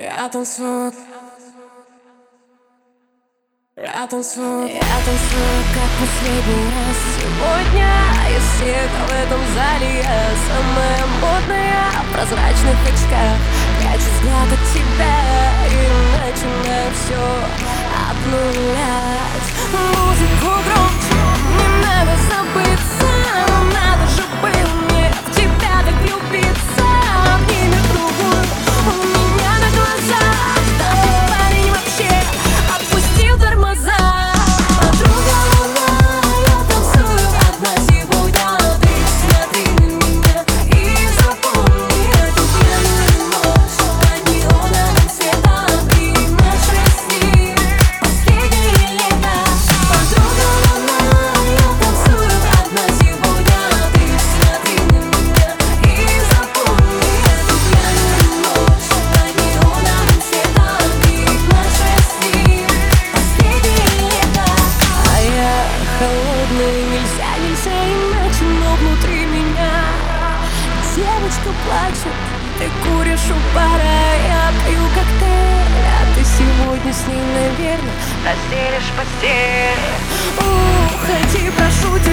Я танцую, я танцую, я танцую, как последний раз. Сегодня из всех а в этом зале я самая модная В прозрачных очках. Прячу взгляд от тебя И начинаю все от Музыку громче, не надо знать. девушка плачет Ты куришь у пара, я пью коктейль А ты сегодня с ним, наверное, разделишь постель. Уходи, прошу тебя.